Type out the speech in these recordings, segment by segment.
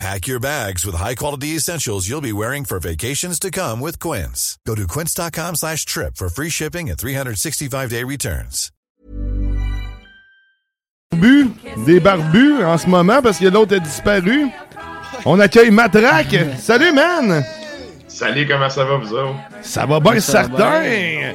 Pack your bags with high-quality essentials you'll be wearing for vacations to come with Quince. Go to quince.com slash trip for free shipping and 365-day returns. Barbus, des barbus en ce moment parce que l'autre a disparu. On accueille Matraque. Salut, man! Salut, comment ça va, vous autres? Ça va bien Ça va certain! bien.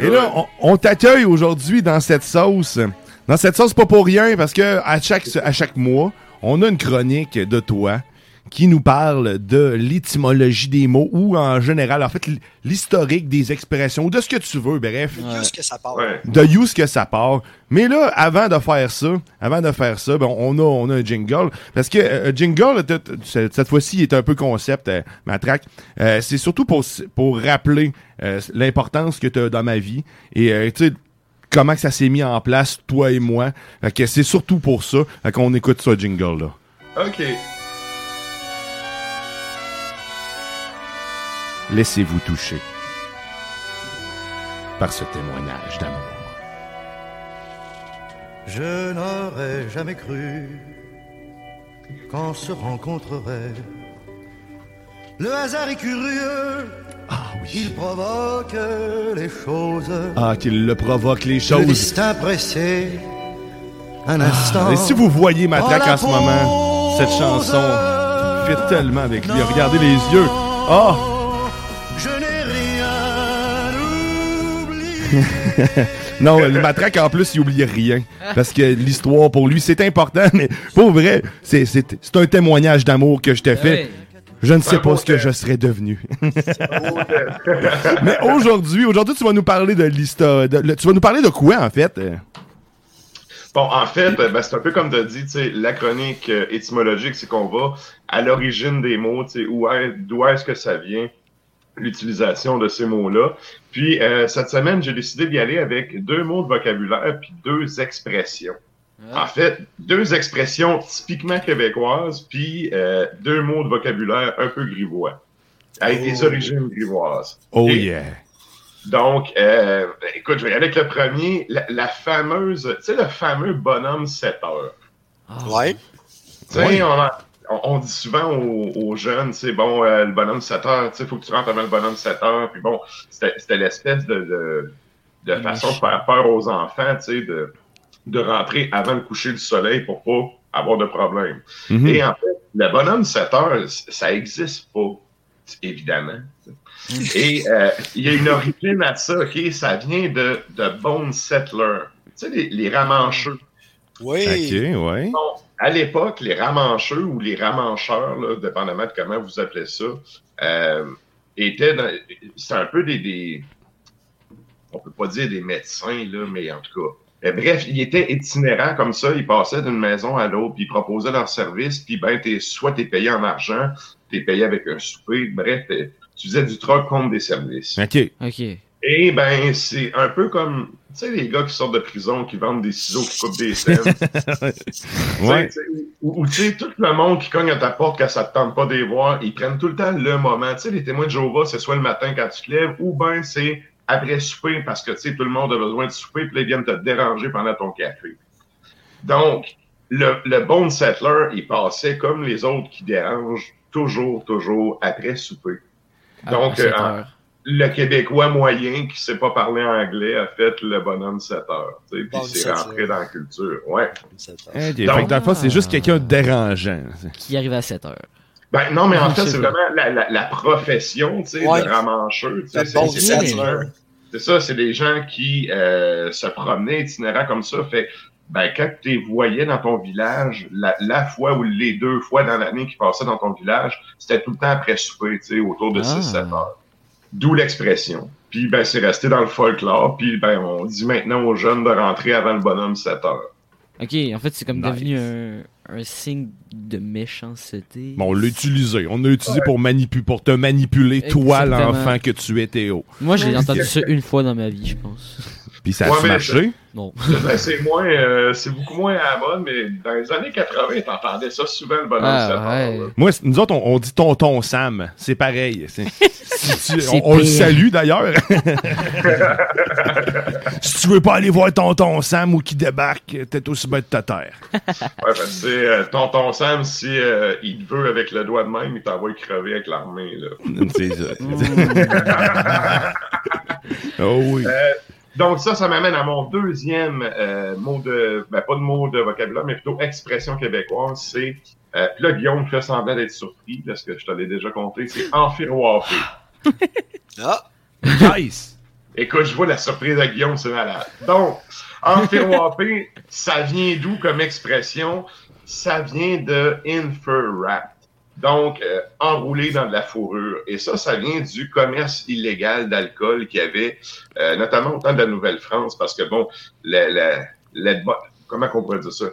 Et là, on, on t'accueille aujourd'hui dans cette sauce. Dans cette sauce, pas pour rien, parce que à chaque, à chaque mois, on a une chronique de toi qui nous parle de l'étymologie des mots ou en général, en fait, l'historique des expressions ou de ce que tu veux, bref. Juste que ça part. De you ce que ça part. Mais là, avant de faire ça, avant de faire ça, ben, on a, on a un jingle. Parce que euh, jingle, t- t- cette cette fois-ci, est un peu concept, euh, matraque. Euh, c'est surtout pour, pour rappeler euh, l'importance que tu as dans ma vie. Et euh, tu sais, comment que ça s'est mis en place, toi et moi. Fait que c'est surtout pour ça fait qu'on écoute ce jingle-là. OK. Laissez-vous toucher par ce témoignage d'amour. Je n'aurais jamais cru qu'on se rencontrerait. Le hasard est curieux. Il provoque les choses. Ah, qu'il le provoque les Le choses. destin pressé. Un instant. Ah, Et si vous voyez ma Oh, en ce moment, cette chanson fit tellement avec lui. Regardez les yeux. Ah! Je n'ai rien oublié. non, le matraque en plus, il oublie rien. Parce que l'histoire, pour lui, c'est important, mais pour vrai, c'est, un témoignage d'amour que je t'ai fait. Je ne sais pas ce que je serais devenu. mais aujourd'hui, aujourd'hui, tu vas nous parler de l'histoire. tu vas nous parler de quoi, en fait? Bon, en fait, euh, ben, c'est un peu comme tu as dit, tu sais, la chronique euh, étymologique, c'est qu'on va à l'origine des mots, où d'où est-ce que ça vient, l'utilisation de ces mots-là. Puis, euh, cette semaine, j'ai décidé d'y aller avec deux mots de vocabulaire puis deux expressions. En fait, deux expressions typiquement québécoises, puis euh, deux mots de vocabulaire un peu grivois, avec des Oh. origines grivoises. Oh Et- yeah. donc, euh, écoute, je vais y aller avec le premier, la, la fameuse, tu sais, le fameux bonhomme 7 heures. Ouais. Tu sais, on, a- on- on dit souvent aux, aux jeunes, c'est bon, euh, le bonhomme 7 heures, tu sais, faut que tu rentres avant le bonhomme 7 heures. Puis bon, c'était c'était l'espèce de, de, de façon de faire peur aux enfants, tu sais, de, de rentrer avant le coucher du soleil pour pas avoir de problème. Mhm. Et en fait, le bonhomme 7 heures, ça existe pas, évidemment. Et euh, il y a une origine à ça, OK? Ça vient de, de Bone Settler. Tu sais, les, les ramancheux. Oui. Ok, ouais. Bon, à l'époque, les ramancheux ou les ramancheurs, là, dépendamment de comment vous appelez ça, euh, étaient dans- c'est un peu des, des- on peut pas dire des médecins, là, mais en tout cas. Euh, bref, ils étaient itinérants comme ça, ils passaient d'une maison à l'autre, puis ils proposaient leur service, puis ben, t'es, soit t'es payé en argent, t'es payé avec un souper, bref, tu faisais du troc contre des services. OK. OK. Et ben, c'est un peu comme, tu sais, les gars qui sortent de prison, qui vendent des ciseaux, qui coupent des scènes. Ouais. Ou, tu sais, tout le monde qui cogne à ta porte quand ça te tente pas de les voir, ils prennent tout le temps le moment. Tu sais, les témoins de Jéhovah, c'est soit le matin quand tu te lèves, ou ben c'est après souper, parce que, tu sais, tout le monde a besoin de souper, puis là, ils viennent te déranger pendant ton café. Donc, le, le bon settler, il passait comme les autres qui dérangent, toujours, toujours après souper. Donc, Après sept euh, en- le Québécois moyen qui sait pas parler anglais a fait le bonhomme 7 heures. Puis Bon, c'est sept rentré heures. dans la culture. Ouais. Fait que Donc- dans le fond, c'est juste quelqu'un de dérangeant. Qui arrive à 7 heures. Ben, non, mais en Ah, fait, c'est c'est vrai. vraiment la, la, la profession, tu sais, Ouais. de ramancheux. tu sais, Le c'est- ça, c'est des gens qui euh, se promenaient itinérants comme ça. Fait ben, quand tu les voyais dans ton village, la, la fois ou les deux fois dans l'année qu'ils passaient dans ton village, c'était tout le temps après souper, tu sais, autour de Ah. 6-7 heures. D'où l'expression. Puis ben, c'est resté dans le folklore. Puis ben, on dit maintenant aux jeunes de rentrer avant le bonhomme 7 heures. Ok, en fait, c'est comme Nice. devenu un, un signe de méchanceté. Bon, on l'a utilisé. On l'a utilisé pour, manipu pour te manipuler, toi, l'enfant que tu es, Théo. Moi, j'ai entendu ça une fois dans ma vie, je pense. Puis ça Ouais, a marché. Non. Ben, c'est moins, euh, c'est beaucoup moins à la mode, mais dans les années 80, t'entendais ça souvent le bonhomme Ah, 7 heures. ouais. là. Moi, nous autres, on, on dit tonton Sam. C'est pareil. C'est- si tu- C'est on, on le salue d'ailleurs. si tu veux pas aller voir tonton Sam ou qui débarque, t'es aussi bête de ta terre. Ouais, parce que c'est euh, tonton Sam, si euh, il te veut avec le doigt de même, il t'envoie crever avec l'armée. là. C'est ça. oh oui. Donc ça, ça m'amène à mon deuxième euh, mot de, ben pas de mot de vocabulaire, mais plutôt expression québécoise, c'est, euh, puis là Guillaume fait semblant d'être surpris, parce que je te l'ai déjà compté, c'est enfiroifer. Ah, Nice. Écoute, je vois la surprise de Guillaume, c'est malade. Donc, enfiroifer, ça vient d'où comme expression? Ça vient de infer Donc, euh, enroulé dans de la fourrure. Et ça, ça vient du commerce illégal d'alcool qu'il y avait, euh, notamment au temps de la Nouvelle-France, parce que, bon, la, la, la comment qu'on pourrait dire ça?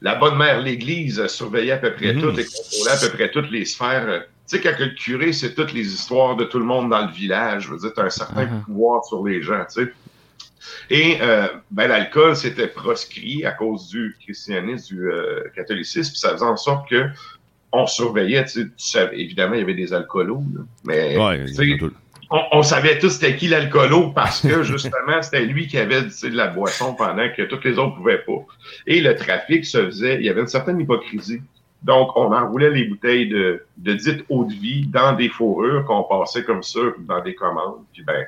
La bonne mère, l'Église, surveillait à peu près Mhm. toutes et contrôlait à peu près toutes les sphères. euh, Tu sais, quand le curé, c'est toutes les histoires de tout le monde dans le village, je veux dire, t'as un certain Mhm. pouvoir sur les gens, tu sais. Et euh, ben, l'alcool, c'était proscrit à cause du christianisme, du euh, catholicisme, puis ça faisait en sorte que on surveillait, tu sais, tu savais, évidemment, il y avait des alcoolos, là, mais Ouais, on, on savait tous c'était qui l'alcoolo parce que justement c'était lui qui avait tu sais, de la boisson pendant que tous les autres pouvaient pas. Et le trafic se faisait, il y avait une certaine hypocrisie. Donc on enroulait les bouteilles de, de dite eau de vie dans des fourrures qu'on passait comme ça dans des commandes. Puis ben,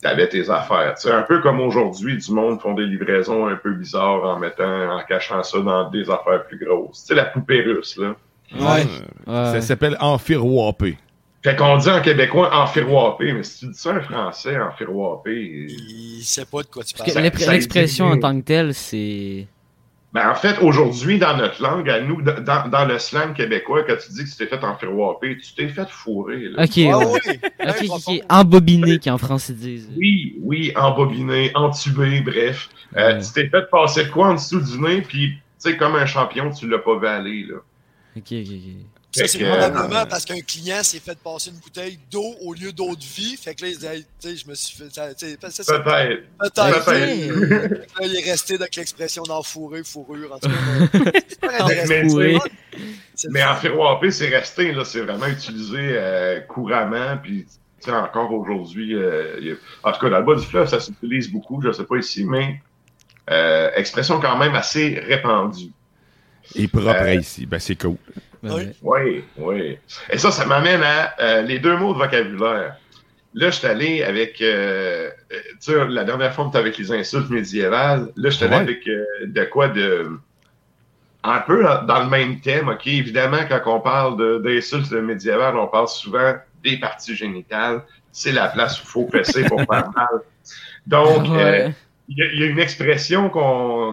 t'avais tes affaires. Sais, un peu comme aujourd'hui, du monde font des livraisons un peu bizarres en mettant, en cachant ça dans des affaires plus grosses. Sais, la poupée russe, là. Ouais. Ça s'appelle enfiroiper. Fait qu'on dit en québécois enfiroiper, mais si tu dis ça en français, enfiroiper, Il sait pas de quoi tu Parce que parles. l'expression en tant que telle, c'est. Ben, en fait, aujourd'hui, dans notre langue, à nous, dans, dans le slang québécois, quand tu dis que tu t'es fait enfiroiper, tu t'es fait fourrer. Là. Ok, Ah ouais. oui, Ok, Ouais, ok, profond. ok. Embobiné, qui en français disent. Oui, oui, embobiné, entubé, bref. Euh, Ouais. Tu t'es fait passer de quoi en dessous du nez, puis, tu sais, comme un champion, tu l'as pas vu aller, là. Ok, ok, ok. Ça, c'est probablement euh, parce qu'un client s'est fait passer une bouteille d'eau au lieu d'eau de vie. Fait que là, il dit, je me suis fait. ça- tu sais, ça, c'est- Peut-être. Peut-être. Là, il est resté avec l'expression d'enfourré, fourrure. En tout cas, c'est super intéressant. Mais. C'est le mais fun. enfiroiper, c'est resté, là. C'est vraiment utilisé euh, couramment, puis, encore aujourd'hui, euh, a- en tout cas, dans le bas du fleuve, ça s'utilise beaucoup, je sais pas ici, mais expression quand même assez répandue. Et propre Euh, à ici. Ben, c'est cool. Ben Oui. ouais. Oui, oui. Et ça, ça m'amène à euh, les deux mots de vocabulaire. Là, je suis allé avec, euh, tu sais, la dernière fois, on était avec les insultes médiévales. Là, je suis allé Ouais. avec euh, de quoi de... Un peu dans le même thème, OK? Évidemment, quand on parle d'insultes médiévales, on parle souvent des parties génitales. C'est la place où il faut fesser pour faire mal. Donc, Ouais. y, il y a une expression qu'on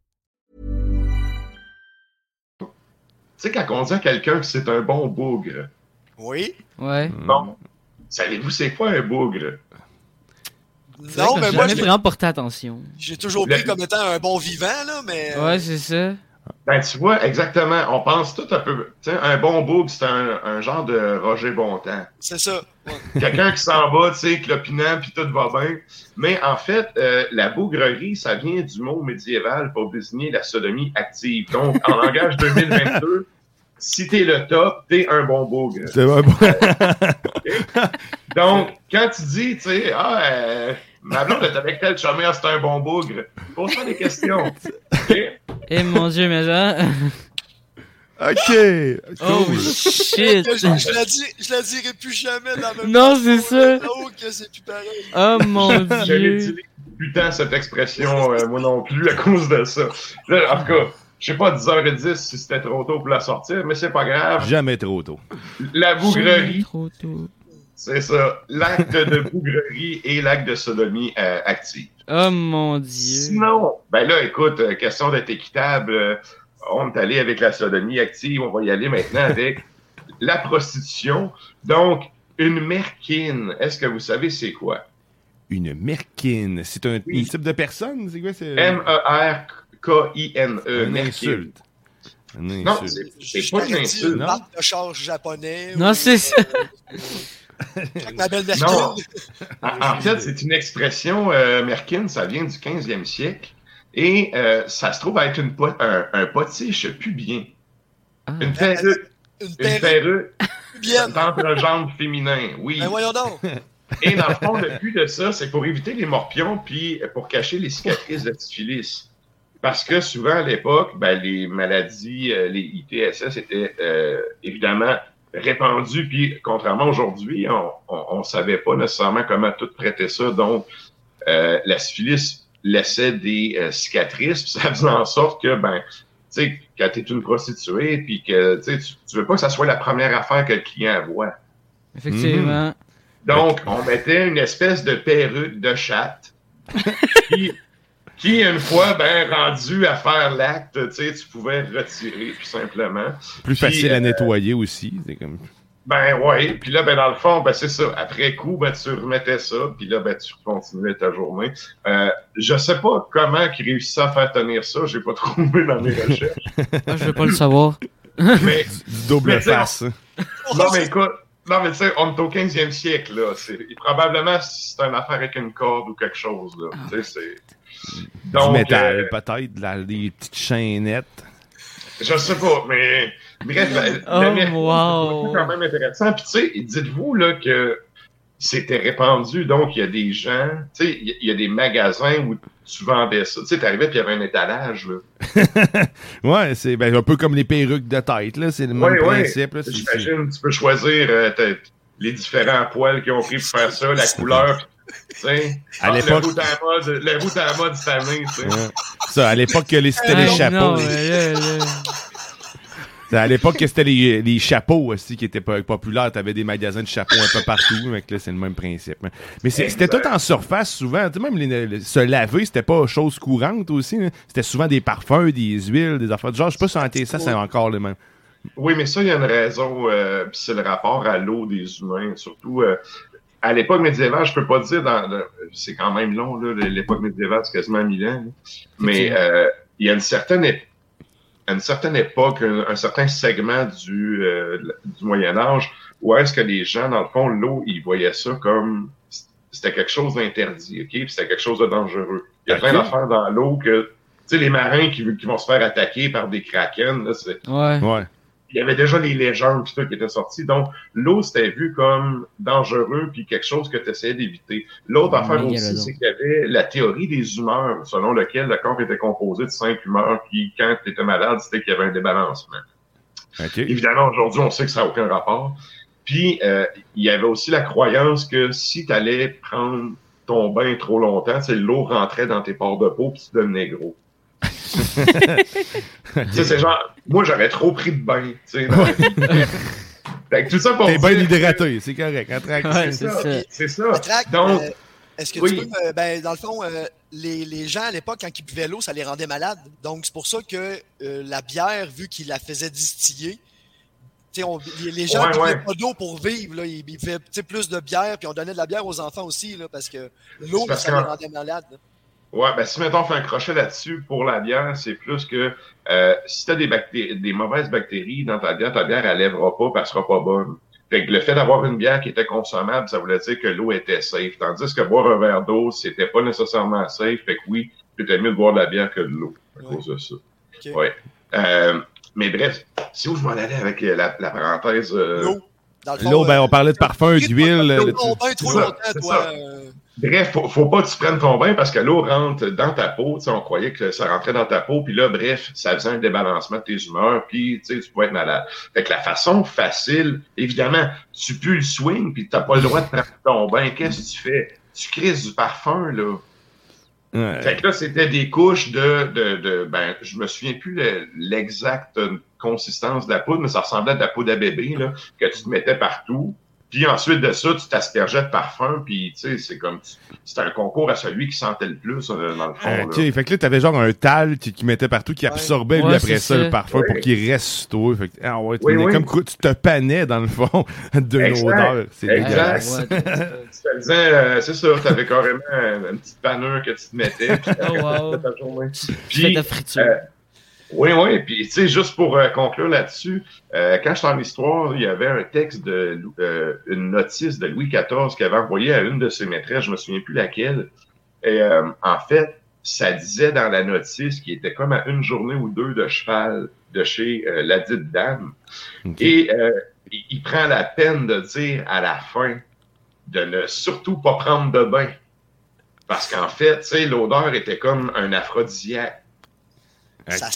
sais, quand on dit à quelqu'un que c'est un bon bougre, Oui. Ouais. bon, Savez-vous c'est quoi un bougre? Non, mais j'ai moi, jamais je- vraiment porté attention. j'ai toujours pris comme étant un bon vivant, là, mais. Ouais, c'est ça. Ben, tu vois, exactement. On pense tout un peu. Tu sais, un bon bougre, c'est un, un genre de Roger Bontemps. C'est ça. Quelqu'un qui s'en va, tu sais, clopinant, puis tout va bien. Mais en fait, euh, la bougrerie, ça vient du mot médiéval pour désigner la sodomie active. Donc, en langage 2022, si t'es le top, t'es un bon bougre. C'est un bon- Donc, quand tu dis, tu sais, ah, euh, ma blonde est avec tel chômeur, c'est un bon bougre, pose-toi des questions. OK? Eh mon dieu, mais ça. OK. Oh shit. Je, je la dis, je la dirai plus jamais dans même Non, c'est ça. Oh, que c'est plus pareil. Oh mon dieu. tant cette expression, euh, moi non plus, à cause de ça. Là, en tout cas, je sais pas, 10h10 si c'était trop tôt pour la sortir, mais c'est pas grave. Jamais trop tôt. La bougrerie, Trop tôt. c'est ça. L'acte de bougrerie et l'acte de sodomie euh, active. Oh mon dieu. Sinon, ben là, écoute, euh, question d'être équitable, euh, on est allé avec la sodomie active, on va y aller maintenant avec la prostitution. Donc, une merkine, est-ce que vous savez c'est quoi? Une merkine. C'est un, Oui. type de personne? C'est quoi? M-E-R-K-I-N-E. une merkine. insulte. Non, c'est pas une insulte. une non? marque de charge japonais. Non, ou, c'est ça. Ma belle Merkin. Non. En, fait, c'est une expression, euh, merkin, ça vient du 15e siècle. Et euh, ça se trouve être une un, un potiche pubien. Ah. Une perruque. Une Une perruque bien. d'entrejambe féminin, oui. Ben voyons donc. Et dans le fond, le but de ça, c'est pour éviter les morpions puis pour cacher les cicatrices de syphilis. Parce que souvent à l'époque, ben, les maladies, euh, les ITSS étaient euh, évidemment répandues. Puis contrairement aujourd'hui, on, on, on savait pas nécessairement comment tout traiter ça. Donc, euh, la syphilis laissait des euh, cicatrices. Puis ça faisait en sorte que, ben, tu sais, quand tu es une prostituée, puis que tu, tu veux pas que ça soit la première affaire que le client voit. Effectivement. Donc, on mettait une espèce de perruque de chatte qui, une fois ben, rendu à faire l'acte, tu sais, tu pouvais retirer tout simplement. Plus Puis, facile à euh, nettoyer aussi. C'est comme... Ben ouais, puis là, ben dans le fond, ben c'est ça. Après coup, ben tu remettais ça, puis là, ben tu continuais ta journée. Euh, je sais pas comment ils réussissaient à faire tenir ça, j'ai pas trouvé dans mes recherches. Ah, je veux pas le savoir. mais double Mais face. non, mais écoute, non, mais tu sais, on est au 15e siècle, là. C'est, probablement, c'est une affaire avec une corde ou quelque chose, là. Tu sais, c'est. Du Donc, métal, euh, peut-être. de la- des petites chaînettes. Je sais pas, mais bref, la- Oh, la wow. c'est quand même intéressant. Puis tu sais, dites-vous là que c'était répandu, donc il y a des gens, tu sais, il y a- il y, a des magasins où tu vendais ça. Tu sais, t'arrivais puis il y avait un étalage là. Ouais, c'est ben, un peu comme les perruques de tête. là. C'est le même Ouais, principe. J'imagine, tu peux choisir euh, les différents poils qu'ils ont pris pour faire ça, la couleur. À l'époque- le route à la mode, le route à la mode cette année. Ça, à l'époque, c'était les Ah, chapeaux. À l'époque, que c'était les, les chapeaux aussi qui étaient po- populaires. T'avais des magasins de chapeaux un peu partout. Mais là, c'est le même principe. Mais c'était tout en surface souvent. Tu sais, même les- les- se laver, c'était pas chose courante aussi. C'était souvent des parfums, des huiles, des affaires genre. Je sais pas si en ça, c'est encore le même. Oui, mais ça, il y a une raison, euh, c'est le rapport à l'eau des humains. Surtout, euh, à l'époque médiévale, je peux pas dire, dans, le- c'est quand même long, là, l'époque médiévale, c'est quasiment mille ans. là. Mais euh, il y a une certaine, ép- à une certaine époque, un, un certain segment du, euh, du Moyen Âge, où est-ce que les gens, dans le fond, l'eau, ils voyaient ça comme c'était quelque chose d'interdit, ok? Puis c'était quelque chose de dangereux. Il y a plein d'affaires dans l'eau que, tu sais, les marins qui, qui vont se faire attaquer par des kraken, là, c'est Ouais. Ouais. Il y avait déjà les légendes pis tout qui étaient sorties. Donc, l'eau, c'était vu comme dangereux puis quelque chose que tu essayais d'éviter. L'autre affaire Mégalodon. aussi, c'est qu'il y avait la théorie des humeurs, selon laquelle le corps était composé de cinq humeurs, puis quand tu étais malade, c'était qu'il y avait un débalancement. Évidemment, aujourd'hui, on sait que ça n'a aucun rapport. Puis, euh, il y avait aussi la croyance que si tu allais prendre ton bain trop longtemps, c'est l'eau rentrait dans tes pores de peau puis tu devenais gros. Tu sais, c'est genre, moi, j'aurais trop pris de bain, tu sais. Fait que tout ça pour T'es bien hydraté, c'est correct. Attraque. Ouais, c'est c'est ça. ça. C'est ça. Donc, euh, est-ce que oui. tu peux, me- ben, dans le fond, euh, les, les gens à l'époque, quand ils buvaient l'eau, ça les rendait malades. Donc, c'est pour ça que euh, la bière, vu qu'ils la faisaient distiller, tu sais, on- les, les gens Ouais, qui ouais. pas d'eau pour vivre, là, ils, ils faisaient tu sais, plus de bière, puis on donnait de la bière aux enfants aussi, là, parce que l'eau, ça les rendait malades. là. Ouais, ben si mettons on fait un crochet là-dessus pour la bière, c'est plus que euh, si t'as des bactéries, des mauvaises bactéries dans ta bière, ta bière elle lèvera pas, puis elle sera pas bonne. Fait que le fait d'avoir une bière qui était consommable, ça voulait dire que l'eau était safe. Tandis que boire un verre d'eau, c'était pas nécessairement safe. Fait que oui, c'était mieux de boire de la bière que de l'eau à Ouais. cause de ça. Ok. Ouais. Euh, mais bref, c'est où je m'en allais avec euh, la, la parenthèse. euh, L'eau. Dans le fond, Là, ben, euh, on parlait de parfum, tu- d'huile. L'eau trop longtemps, toi. Bref, faut, faut pas que tu prennes ton bain parce que l'eau rentre dans ta peau. On croyait que ça rentrait dans ta peau, puis là, bref, ça faisait un débalancement de tes humeurs, puis tu pouvais être malade. Fait que la façon facile, évidemment, tu pues le swing, puis t'as pas le droit de prendre ton bain. Qu'est-ce que tu fais? Tu crises du parfum, là. Ouais. Fait que là, c'était des couches de, de, de ben, je me souviens plus le- l'exacte consistance de la poudre, mais ça ressemblait à de la poudre à bébé, là, que tu te mettais partout. Puis ensuite de ça, tu t'aspergeais de parfum, puis tu sais, c'est comme, c'était un concours à celui qui sentait le plus, euh, dans le fond. là. Ok, fait que là, t'avais genre un tal qui, qui mettait partout, qui Ouais. absorbait, lui, Ouais, après c'est ça, ça. le parfum Ouais. pour qu'il reste sur toi. Fait que, ah ouais, tu Oui, oui. comme quoi, tu te panais, dans le fond, de l'odeur. C'est Exact. dégueulasse. Ouais, Tu te disais, euh, c'est ça, t'avais carrément une, petite panure que tu te mettais, puis Oh, wow. ta journée. Tu fais Puis, de la friture. Oui, oui. Puis, tu sais, juste pour euh, conclure là-dessus, euh, quand j'étais en histoire, il y avait un texte de euh, une notice de Louis XIV qu'il avait envoyé à une de ses maîtresses, je me souviens plus laquelle. Et euh, en fait, ça disait dans la notice qu'il était comme à une journée ou deux de cheval de chez euh, la dite dame. Et euh, il, il prend la peine de dire à la fin de ne surtout pas prendre de bain. Parce qu'en fait, tu sais, l'odeur était comme un aphrodisiaque. Ça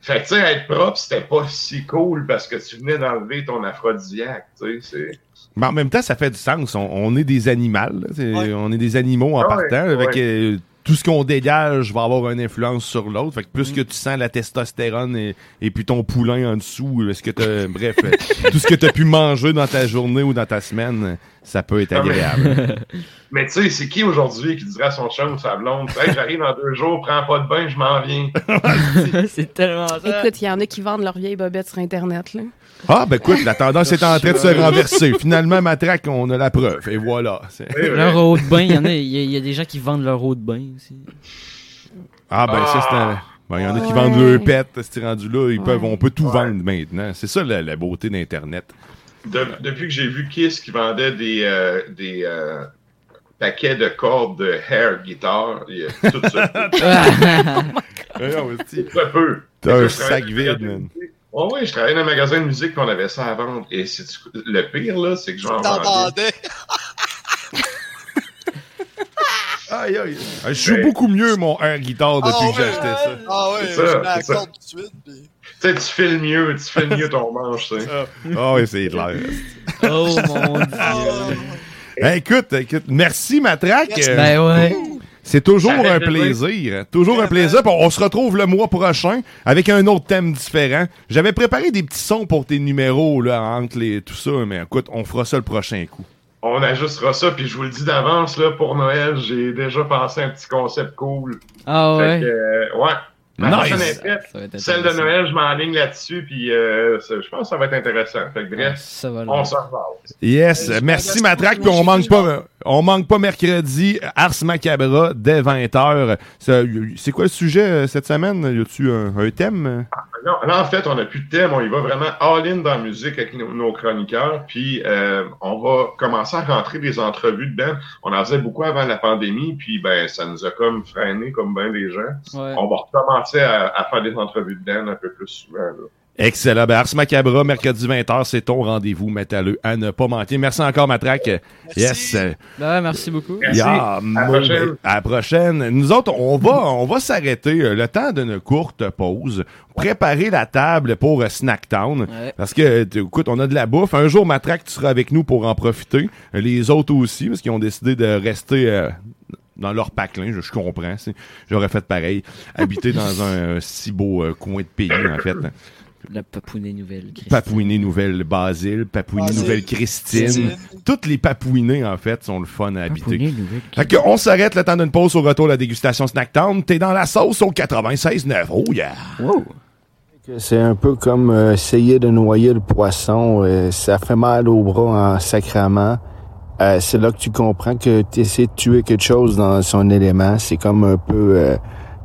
Fait que, tu sais, être propre, c'était pas si cool parce que tu venais d'enlever ton aphrodisiaque, tu sais. Mais en même temps, ça fait du sens. On, on est des animaux. Ouais. On est des animaux en Ah ouais, partant. ouais. Avec, euh, tout ce qu'on dégage va avoir une influence sur l'autre. Fait que Mm. plus que tu sens la testostérone et, et puis ton poulain en dessous, est-ce que t'as, bref, euh, tout ce que tu as pu manger dans ta journée ou dans ta semaine, ça peut être agréable. Mais tu sais, c'est qui aujourd'hui qui dirait à son chum ou sa blonde, hey, j'arrive dans deux jours, prends pas de bain, je m'en viens. c'est tellement ça. Écoute, il y en a qui vendent leurs vieilles bobettes sur Internet. Là. Ah, ben écoute, la tendance est en train de se renverser. Finalement, Matraque, on a la preuve. Et voilà. Leur eau de bain, il y en a, il y, a- il y a des gens qui vendent leur eau de bain aussi. Ah, ben ça, c'est un... Ben, il y en a qui vendent le pet, c'est rendu là, ils Ouais. peuvent, on peut tout Ouais. vendre maintenant. C'est ça la, la beauté d'Internet. De- depuis que j'ai vu Kiss qui vendait des, euh, des euh, paquets de cordes de hair guitar, il y a tout ça. Très peu. T'as un sac vide, man. Ouais, ouais, je travaillais dans un magasin de musique puis on avait ça à vendre. Et c'est le pire, là, c'est que j'en vendais. Aïe, aïe. Je joue beaucoup mieux mon air guitar depuis Ah que j'ai ouais. acheté ça. Ah ouais, C'est je mets la tout de suite. puis- Tu sais, tu files mieux, tu files mieux ton manche, tu sais. Ah oui, c'est clair. oh mon dieu. Ah, Hey, écoute, écoute, merci Matraque. Merci. Ben ouais. C'est toujours Ça fait un plaisir. Toujours un plaisir. On se retrouve le mois prochain avec un autre thème différent. J'avais préparé des petits sons pour tes numéros là, entre les, tout ça, mais écoute, on fera ça le prochain coup. On ajustera ça, puis je vous le dis d'avance, là, pour Noël, j'ai déjà pensé à un petit concept cool. Ah Fait ouais? que, euh, ouais. Ma Nice. Celle de. Noël, je m'enligne là-dessus, puis euh, je pense que ça va être intéressant. Fait que bref, Ça va on s'en reparle. Yes, Euh, merci Matraque, puis on manque pas, on manque pas mercredi, Ars Macabra dès 20h. C'est quoi le sujet euh, cette semaine? Y a-tu un, un thème? Non, là, en fait, on n'a plus de thème. On y va vraiment all-in dans la musique avec nos, nos chroniqueurs. Puis, euh, on va commencer à rentrer des entrevues dedans. On en faisait beaucoup avant la pandémie. Puis, ben, ça nous a comme freiné, comme bien des gens. Ouais. On va recommencer à, à faire des entrevues dedans un peu plus souvent. Là. Excellent. Ben, Ars Macabra, mercredi 20h, c'est ton rendez-vous métalleux à ne pas manquer. Merci encore, Matraque. Yes. euh, Ben merci beaucoup. Merci. Yeah, À la prochaine. à la prochaine. Nous autres, on va, on va s'arrêter euh, le temps d'une courte pause, préparer la table pour euh, Snacktown. Ouais. Parce que, écoute, on a de la bouffe. Un jour, Matraque, tu seras avec nous pour en profiter. Les autres aussi, parce qu'ils ont décidé de rester euh, dans leur paclin. Je, je comprends. J'aurais fait pareil. Habiter dans un, si beau euh, coin de pays, en fait. La Papouinie Nouvelle. Christine. Papouiné Nouvelle Basile, Papouiné Basile, Nouvelle Christine. Toutes les Papouinés, en fait, sont le fun à habiter. Fait que on s'arrête le temps d'une pause au retour de la dégustation Snacktown. T'es dans la sauce au 96.9. Oh yeah! Wow. C'est un peu comme euh, essayer de noyer le poisson. euh, ça fait mal au bras en sacrament. Euh, c'est là que tu comprends que tu essaies de tuer quelque chose dans son élément. C'est comme un peu...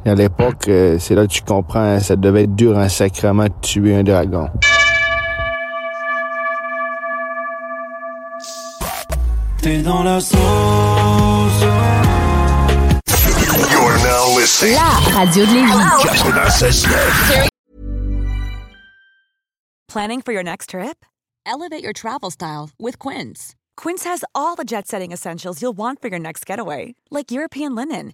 euh, à l'époque, euh, c'est là que tu comprends, ça devait être dur en sacrament de tuer un dragon. T'es dans la sauce. You're now listening. La radio de Lévis. Planning for your next trip? Elevate your travel style with Quince. Quince has all the jet setting essentials you'll want for your next getaway, like European linen,